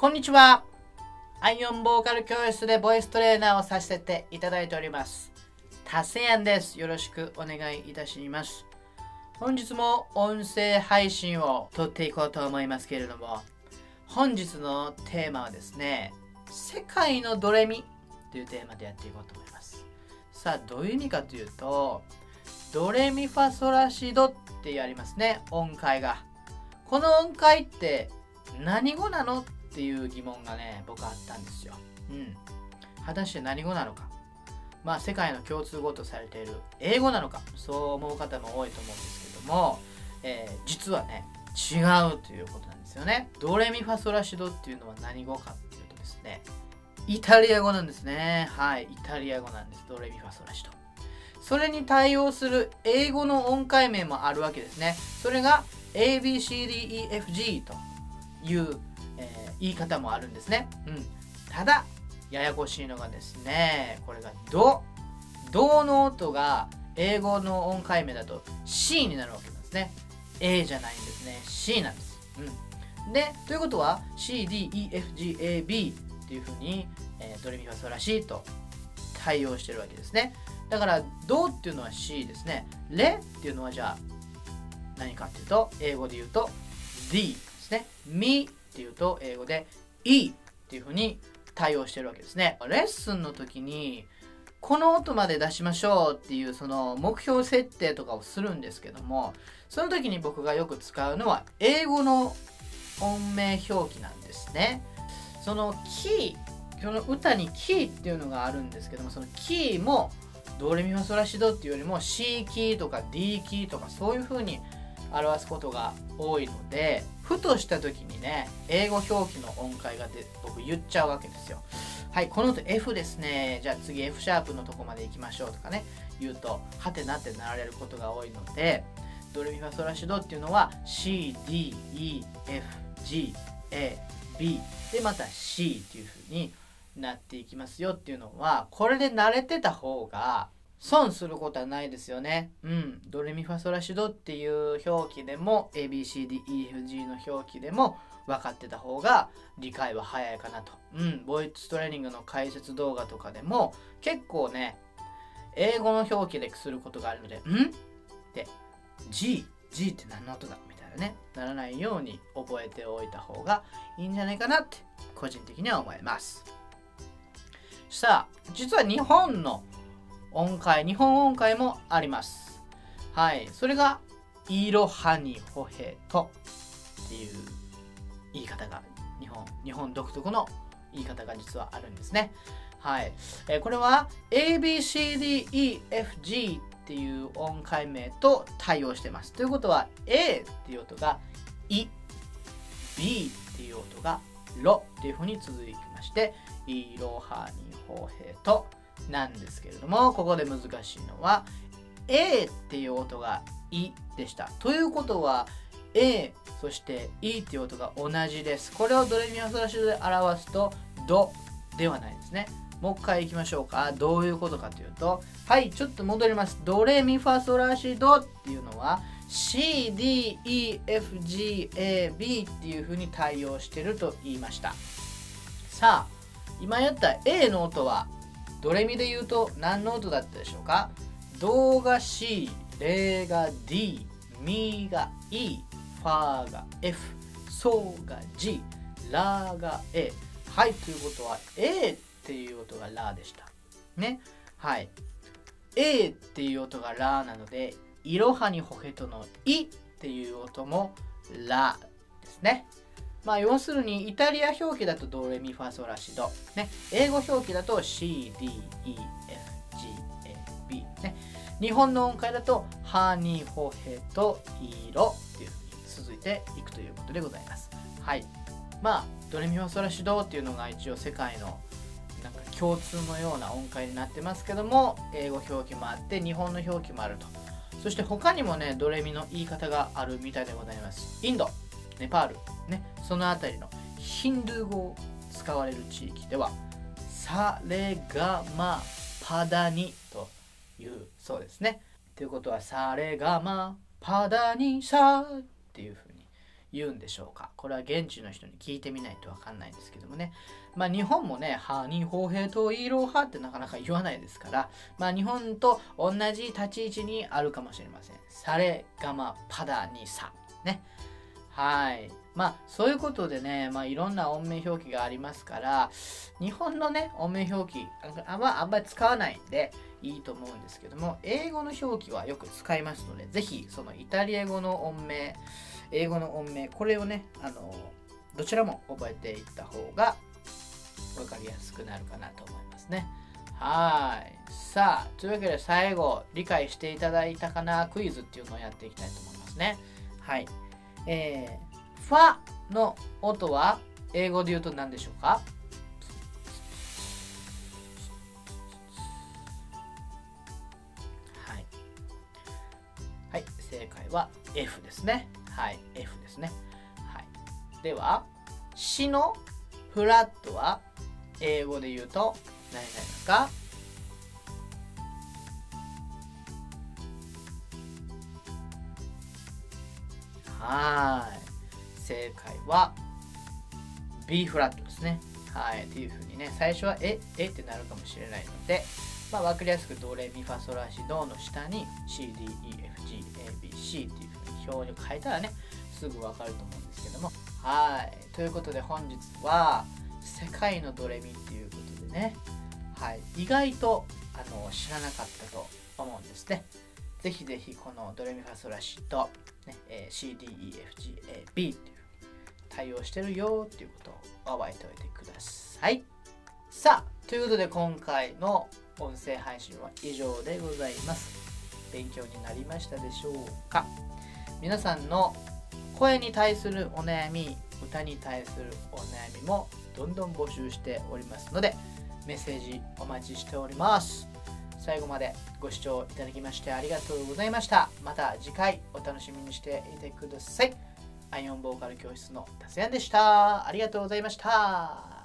こんにちは。アイオンボーカル教室でボイストレーナーをさせていただいております。タセヤンです。よろしくお願いいたします。本日も音声配信を撮っていこうと思いますけれども、本日のテーマはですね、世界のドレミというテーマでやっていこうと思います。さあ、どういう意味かというと、ドレミファソラシドってやりますね、音階が。この音階って何語なのっていう疑問がね、僕あったんですよ。うん。果たして何語なのか。まあ、世界の共通語とされている英語なのか。そう思う方も多いと思うんですけども、えー、実はね、違うということなんですよね。ドレミファソラシドっていうのは何語かっていうとですね、イタリア語なんですね。はい、イタリア語なんです。ドレミファソラシド。それに対応する英語の音階名もあるわけですね。それが ABCDEFG という、えー、言い方もあるんですね。うん。ただ、ややこしいのがですね、これがド。ドの音が英語の音階名だと C になるわけなんですね。A じゃないんですね。C なんです。うん。で、ということは C, D, E, F, G, A, B っていうふうに、えー、ドレミファソラシと対応してるわけですね。だから、ドっていうのは C ですね。レっていうのはじゃあ何かっていうと、英語で言うと D ですね。me っていうと英語で E っていうふうに対応してるわけですね。レッスンの時にこの音まで出しましょうっていうその目標設定とかをするんですけどもその時に僕がよく使うのは英語の音名表記なんですね。そのキーその歌にキーっていうのがあるんですけどもそのキーもドレミファソラシドっていうよりも C キーとか D キーとかそういう風に表すことが多いのでふとした時にね英語表記の音階がで僕言っちゃうわけですよ。はいこの音 F ですね。じゃあ次 F シャープのとこまで行きましょうとかね言うとはてなってなられることが多いのでドレミファソラシドっていうのは CDEFGAB でまた C っていう風になっていきますよっていうのはこれで慣れてた方が損することはないですよね。うん。ドレミファソラシドっていう表記でも ABCDEFG の表記でも分かってた方が理解は早いかなと。うん。ボイストレーニングの解説動画とかでも結構ね、英語の表記ですることがあるので、ん？って G、G って何の音だみたいなね、ならないように覚えておいた方がいいんじゃないかなって個人的には思います。さあ、実は日本の音階、日本音階もあります。はい。それが、いろはにほへとっていう言い方が、日本、日本独特の言い方が実はあるんですね。はい。えー、これは ABCDEFG っていう音階名と対応してます。ということは A っていう音がい、B っていう音がロっていうふうに続きまして、いろはにほへとなんですけれどもここで難しいのは A っていう音が「い」でした。ということは A そして「い」っていう音が同じです。これをドレミファソラシドで表すと「ド」ではないですね。もう一回いきましょうか。どういうことかというとはいちょっと戻ります。ドレミファソラシドっていうのは CDEFGAB っていう風に対応してると言いました。さあ今やった A の音はドレミで言うと何の音だったでしょうか？ドが C、レが D、ミが E、ファーが F、ソが G、ラーが A。はい、ということは A っていう音がラーでした。ね。はい。A っていう音がラーなので、いろはにほへとのいっていう音もラですね。まあ、要するにイタリア表記だとドレミファソラシド、ね、英語表記だと CDEFGAB、ね、日本の音階だとハニホヘとイロっていうふうに続いていくということでございます。はい。まあ、ドレミファソラシドっていうのが一応世界のなんか共通のような音階になってますけども、英語表記もあって日本の表記もあると。そして他にもね、ドレミの言い方があるみたいでございます。インド、ネパール、その辺りのヒンドゥー語を使われる地域ではサレガマパダニというそうですね。ということはサレガマパダニサっていうふうに言うんでしょうかこれは現地の人に聞いてみないとわかんないんですけどもね。まあ日本もね、ハニホヘとイーローハってなかなか言わないですから、まあ日本と同じ立ち位置にあるかもしれません。サレガマパダニサ。ね。はい。まあそういうことでね、まあいろんな音名表記がありますから、日本のね、音名表記ああんまり使わないんでいいと思うんですけども、英語の表記はよく使いますので、ぜひそのイタリア語の音名、英語の音名、これをね、あの、どちらも覚えていった方が分かりやすくなるかなと思いますね。はい。さあ、というわけで最後、理解していただいたかなクイズっていうのをやっていきたいと思いますね。はい。えー、ファの音は英語で言うと何でしょうか？はい。はい、正解は F ですね。はい、F ですね。はい。では、しのフラットは英語で言うと何になりますか？はい。正解は B フラットですね。はい。っていうふうにね、最初はえ、えってなるかもしれないので、まあ、分かりやすくドレミファソラシドの下に CDEFGABC っていう表に書いたらねすぐわかると思うんですけどもはいということで本日は世界のドレミっていうことでねはい意外とあの知らなかったと思うんですねぜひぜひこのドレミファソラシと、ねえ、CDEFGAB っていう対応してるよっていうことを覚えておいてください。さあということで今回の音声配信は以上でございます。勉強になりましたでしょうか？皆さんの声に対するお悩み歌に対するお悩みもどんどん募集しておりますのでメッセージお待ちしております。最後までご視聴いただきましてありがとうございました。また次回お楽しみにしていてください。アイオンボーカル教室の達也でした。ありがとうございました。